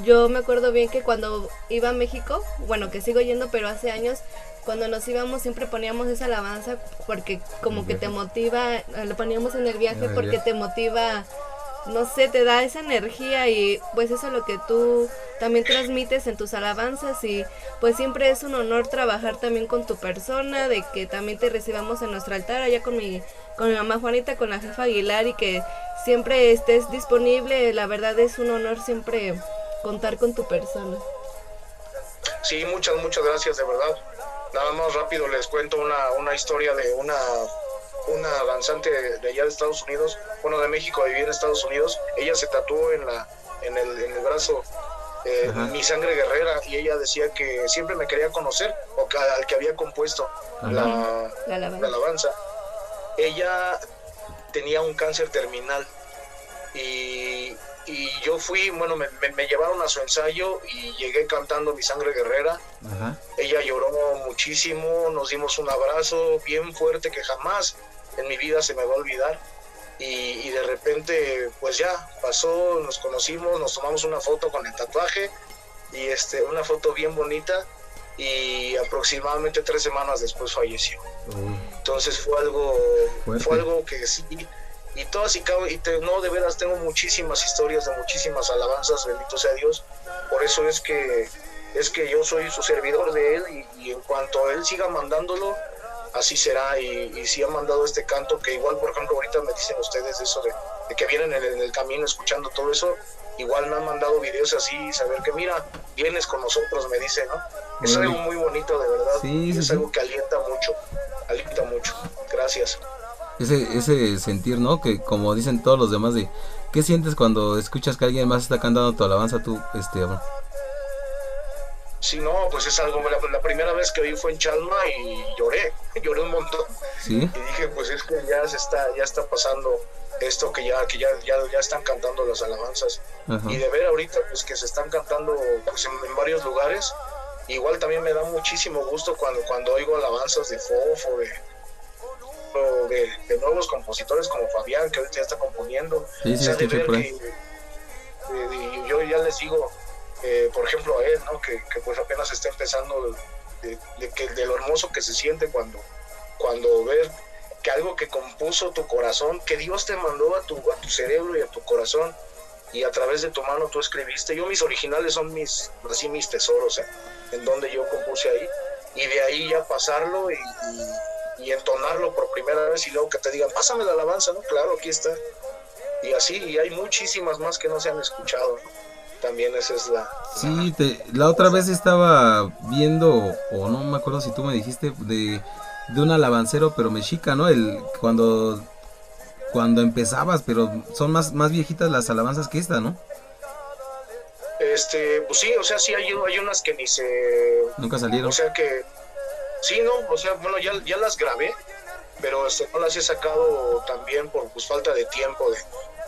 yo me acuerdo bien que cuando iba a México, bueno, que sigo yendo, pero hace años, cuando nos íbamos siempre poníamos esa alabanza porque como que te motiva, lo poníamos en el viaje porque te motiva no sé, te da esa energía y pues eso es lo que tú también transmites en tus alabanzas y pues siempre es un honor trabajar también con tu persona, de que también te recibamos en nuestro altar allá con mi, con mi mamá Juanita, con la jefa Aguilar y que siempre estés disponible, la verdad es un honor siempre contar con tu persona. Sí, muchas, muchas gracias, de verdad. Nada más rápido les cuento una, una historia de una una danzante de, allá de Estados Unidos, bueno, de México, vivía en Estados Unidos, ella se tatuó en, la, en, el, en el brazo eh, mi sangre guerrera y ella decía que siempre me quería conocer o que, al que había compuesto la, alabanza. ella tenía un cáncer terminal y, yo fui, bueno, me, llevaron a su ensayo y llegué cantando Mi Sangre Guerrera. Ella lloró muchísimo, nos dimos un abrazo bien fuerte que jamás en mi vida se me va a olvidar. Y, y, de repente, pues ya pasó, nos conocimos, nos tomamos una foto con el tatuaje y este, una foto bien bonita y aproximadamente tres semanas después falleció. Entonces fue algo, fue algo que sí, y todas y, y te, no, de veras tengo muchísimas historias de muchísimas alabanzas, bendito sea Dios. Por eso es que es que yo soy su servidor de él y, en cuanto él siga mandándolo, así será. Y, si ha mandado este canto, que igual, por ejemplo, ahorita me dicen ustedes eso de, que vienen en el, camino escuchando todo eso, igual me han mandado videos así, saber que mira, vienes con nosotros, me dicen, ¿no? Es algo muy bonito, de verdad. es algo que alienta mucho, alienta mucho. Gracias. Ese, ese sentir, ¿no? Que como dicen todos los demás de, ¿qué sientes cuando escuchas que alguien más está cantando tu alabanza tú, este? Sí, no, pues es algo, la, primera vez que oí fue en Chalma y lloré, lloré un montón. ¿Sí? Y dije, pues es que ya se está, ya está pasando esto que ya, que ya, ya, ya están cantando las alabanzas. Y de ver ahorita pues que se están cantando pues, en, varios lugares, igual también me da muchísimo gusto cuando, cuando oigo alabanzas de Fofo, de, de, nuevos compositores como Fabián, que ahorita ya está componiendo. Sí, sí, yo ya les digo, eh, por ejemplo, a él, ¿no? que, pues apenas está empezando de, que, de lo hermoso que se siente cuando, cuando ver que algo que compuso tu corazón, que Dios te mandó a tu, a tu cerebro y a tu corazón, y a través de tu mano tú escribiste. Yo mis originales son mis, así mis tesoros, ¿eh? en donde yo compuse ahí, y de ahí ya pasarlo y, y, entonarlo por primera vez y luego que te digan, pásame la alabanza, ¿no? Claro, aquí está. Y así, y hay muchísimas más que no se han escuchado, también esa es la... Sí, te, la otra vez estaba viendo, o no me acuerdo si tú me dijiste, de, de un alabancero, pero mexica, ¿no? El, cuando, cuando empezabas, pero son más, más viejitas las alabanzas que esta, ¿no? Este, pues sí, o sea, sí hay, hay unas que ni se... Nunca salieron. O sea que... Sí, no, o sea, bueno, ya, ya las grabé, pero este, no las he sacado también por pues, falta de tiempo de,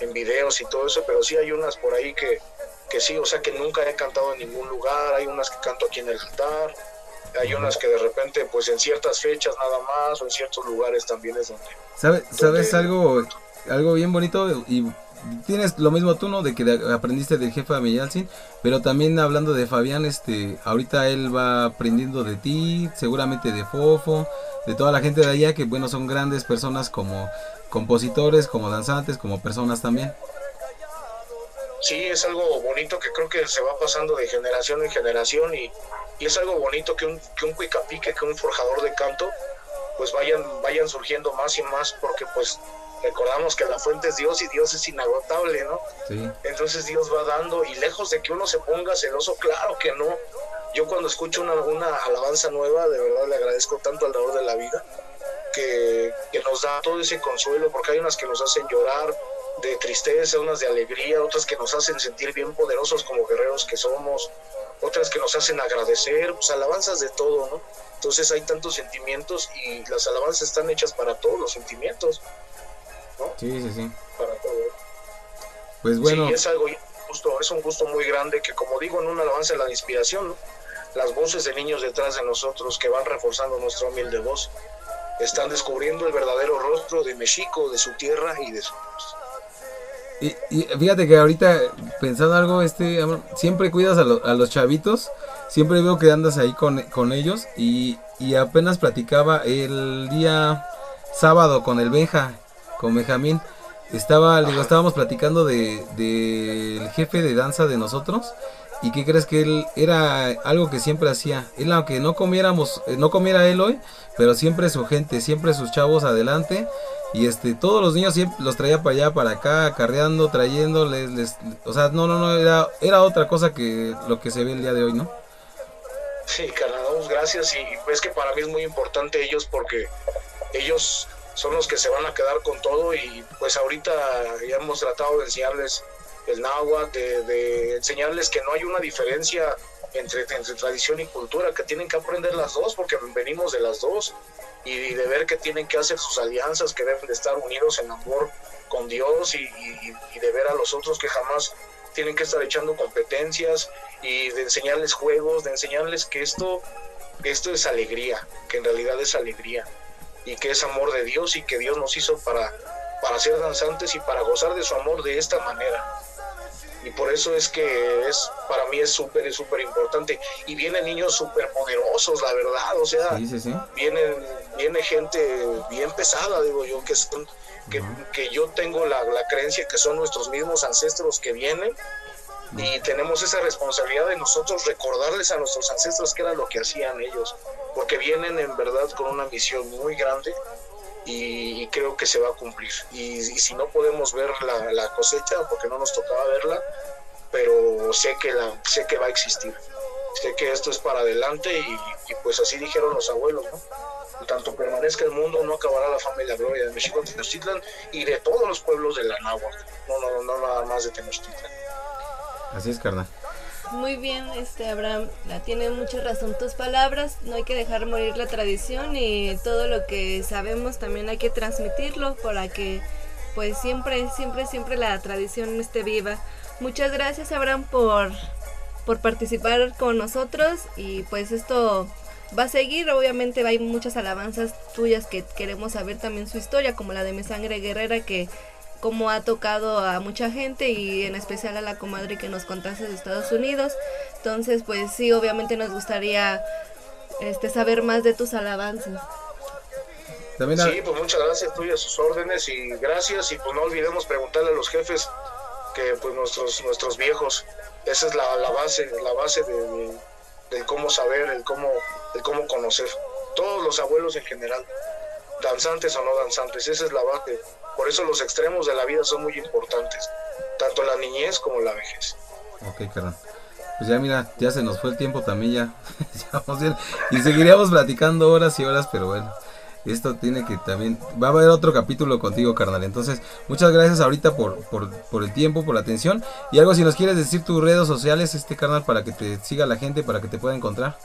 en videos y todo eso, pero sí hay unas por ahí que, que sí, o sea que nunca he cantado en ningún lugar, hay unas que canto aquí en el altar, hay unas que de repente pues en ciertas fechas nada más o en ciertos lugares también es donde... ¿Sabes, ¿sabes algo, algo bien bonito? Y tienes lo mismo tú, ¿no? De que aprendiste del jefe de Meyalcin, pero también hablando de Fabián, este, ahorita él va aprendiendo de ti, seguramente de Fofo, de toda la gente de allá, que bueno, son grandes personas como compositores, como danzantes, como personas también sí es algo bonito que creo que se va pasando de generación en generación y, es algo bonito que un, que un cuicapique, que un forjador de canto, pues vayan, vayan surgiendo más y más porque pues recordamos que la fuente es Dios y Dios es inagotable, ¿no? Entonces Dios va dando y lejos de que uno se ponga celoso, claro que no. Yo cuando escucho una, una alabanza nueva, de verdad le agradezco tanto al dador de la vida, que, que nos da todo ese consuelo, porque hay unas que nos hacen llorar, de tristeza, unas de alegría, otras que nos hacen sentir bien poderosos como guerreros que somos, otras que nos hacen agradecer, pues alabanzas de todo, ¿no? Entonces hay tantos sentimientos y las alabanzas están hechas para todos los sentimientos, ¿no? Sí, sí, sí. Para todo. Pues bueno. Sí, es algo justo, es un gusto muy grande que como digo en una alabanza de la inspiración, ¿no? Las voces de niños detrás de nosotros que van reforzando nuestra humilde voz están descubriendo el verdadero rostro de México, de su tierra y de su y, fíjate que ahorita pensando algo, este, siempre cuidas a, a, los chavitos, siempre veo que andas ahí con, con ellos y, y, apenas platicaba el día sábado con el Benja, con Benjamín, estaba, digo, estábamos platicando de, de jefe de danza de nosotros y qué crees que él era algo que siempre hacía, él aunque no comiéramos, eh, no comiera él hoy, pero siempre su gente, siempre sus chavos adelante y este, todos los niños siempre los traía para allá, para acá, acarreando, trayendo, les, o sea, no, no, no, era, era otra cosa que lo que se ve el día de hoy, ¿no? Sí, carnal, gracias y es que para mí es muy importante ellos porque ellos son los que se van a quedar con todo y pues ahorita ya hemos tratado de enseñarles el náhuatl, de, enseñarles que no hay una diferencia entre, entre tradición y cultura, que tienen que aprender las dos porque venimos de las dos y de ver que tienen que hacer sus alianzas, que deben de estar unidos en amor con Dios y, de ver a los otros que jamás tienen que estar echando competencias y de enseñarles juegos, de enseñarles que esto, esto es alegría, que en realidad es alegría y que es amor de Dios y que Dios nos hizo para, para ser danzantes y para gozar de su amor de esta manera. Y por eso es que es para mí es súper súper importante. Y vienen niños súper poderosos la verdad o sea vienen viene gente bien pesada digo yo que son que, que yo tengo la, la, creencia que son nuestros mismos ancestros que vienen y tenemos esa responsabilidad de nosotros recordarles a nuestros ancestros qué era lo que hacían ellos porque vienen en verdad con una misión muy grande y, creo que se va a cumplir. Y, si no podemos ver la, cosecha, porque no nos tocaba verla, pero sé que, la, sé que va a existir. Sé que esto es para adelante y, pues así dijeron los abuelos, ¿no? tanto permanezca el mundo, no acabará la fama y la gloria de México, Tenochtitlan y de todos los pueblos de la Náhuatl, no, no, no nada más de Tenochtitlan. Así es, carnal. Muy bien, este Abraham, tiene mucha razón tus palabras, no hay que dejar morir la tradición y todo lo que sabemos también hay que transmitirlo para que pues siempre, siempre, siempre la tradición esté viva. Muchas gracias Abraham por, por participar con nosotros y pues esto va a seguir, obviamente hay muchas alabanzas tuyas que queremos saber también su historia, como la de mi sangre guerrera que como ha tocado a mucha gente y en especial a la comadre que nos contaste de Estados Unidos. Entonces, pues sí, obviamente nos gustaría este saber más de tus alabanzas. Sí, pues muchas gracias tú y a sus órdenes y gracias y pues no olvidemos preguntarle a los jefes que pues nuestros nuestros viejos, esa es la, la base, la base de, cómo saber, el cómo, el cómo conocer. Todos los abuelos en general, danzantes o no danzantes, esa es la base por eso los extremos de la vida son muy importantes, tanto la niñez como la vejez. Ok, carnal. Pues ya mira, ya se nos fue el tiempo también ya. ya vamos bien. Y seguiríamos platicando horas y horas, pero bueno. Esto tiene que también... Va a haber otro capítulo contigo, carnal. Entonces, muchas gracias ahorita por, por, por el tiempo, por la atención. Y algo si nos quieres decir tus redes sociales, este carnal, para que te siga la gente, para que te pueda encontrar.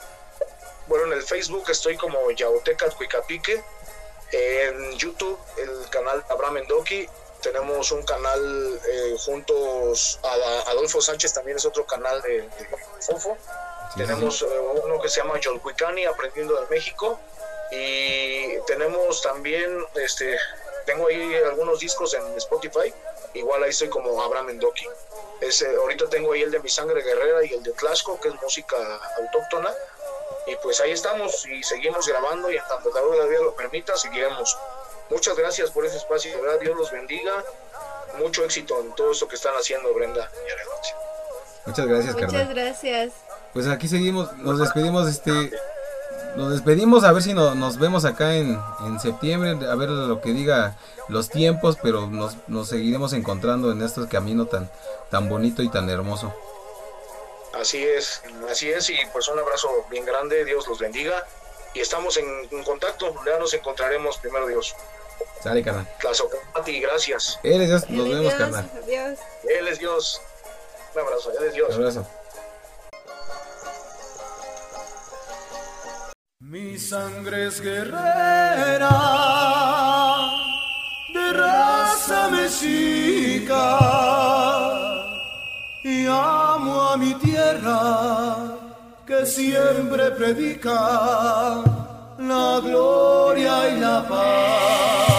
Bueno, en el Facebook estoy como Yauteca Cuicapique en YouTube, el canal Abraham Mendoki. Tenemos un canal eh, juntos a Adolfo Sánchez, también es otro canal de, Fofo. tenemos eh, uno que se llama John Cuicani, Aprendiendo de México. Y tenemos también, este, tengo ahí algunos discos en Spotify. Igual ahí estoy como Abraham Mendoki. Ese, ahorita tengo ahí el de Mi Sangre Guerrera y el de Tlaxco, que es música autóctona y pues ahí estamos y seguimos grabando y en tanto la vida lo permita, seguiremos. Muchas gracias por ese espacio, ¿verdad? Dios los bendiga. Mucho éxito en todo esto que están haciendo Brenda y Muchas gracias, Muchas gracias. Pues aquí seguimos, nos despedimos, este, nos despedimos a ver si nos vemos acá en, en, septiembre, a ver lo que diga los tiempos, pero nos, nos seguiremos encontrando en este camino tan, tan bonito y tan hermoso. Así es, así es, y pues un abrazo bien grande, Dios los bendiga, y estamos en, contacto, ya nos encontraremos, primero Dios. Sale, carnal. ti gracias. Él es Dios, nos vemos, carnal. Adiós. Él es Dios. Un abrazo, Él es Dios. Un abrazo. Mi sangre es guerrera, de raza mexica amo a mi tierra que siempre predica la gloria y la paz.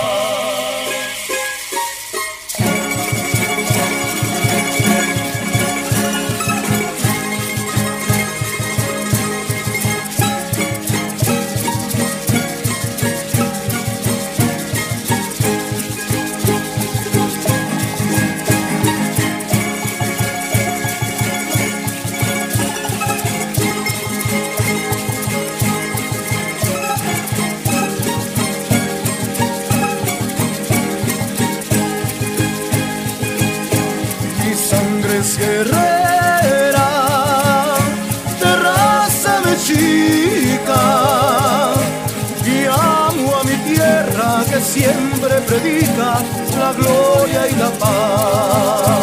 La gloria y la paz.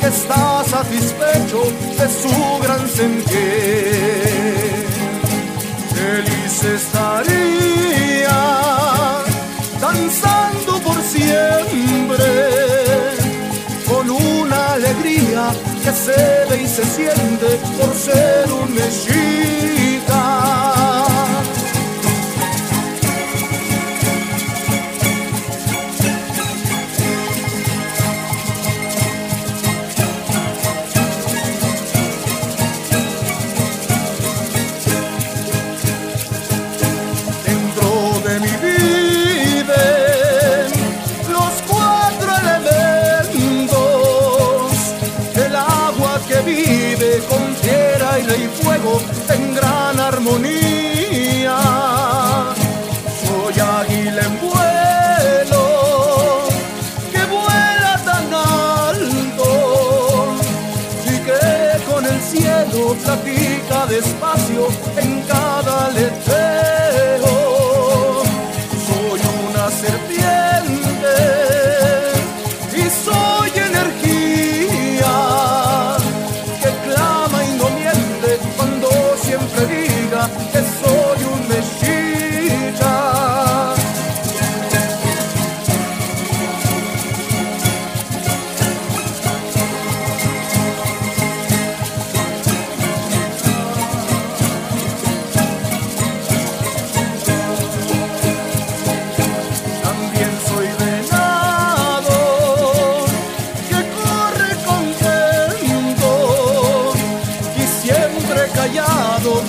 que está satisfecho de su gran sentir. Feliz estaría danzando por siempre con una alegría que se ve y se siente por ser un mexicano.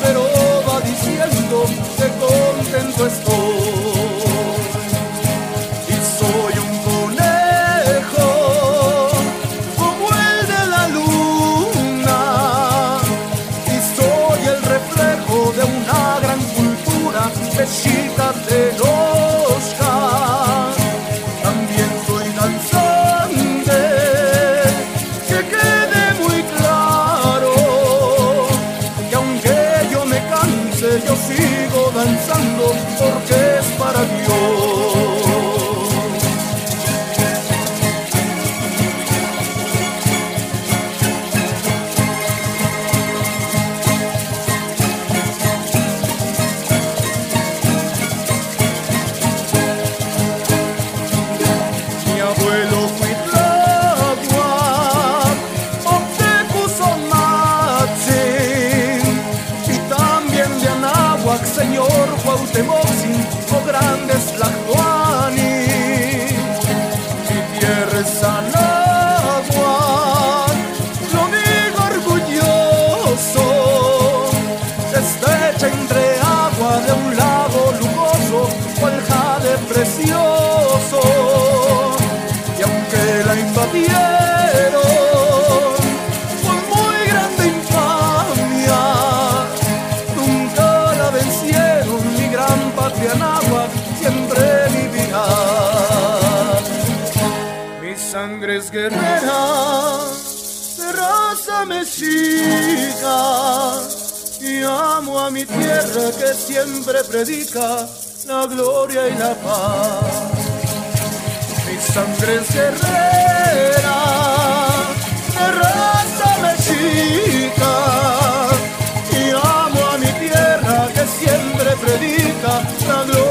pero va diciendo que contento estoy. mi tierra que siempre predica la gloria y la paz. Mi sangre es guerrera, de raza mexica, y amo a mi tierra que siempre predica la gloria.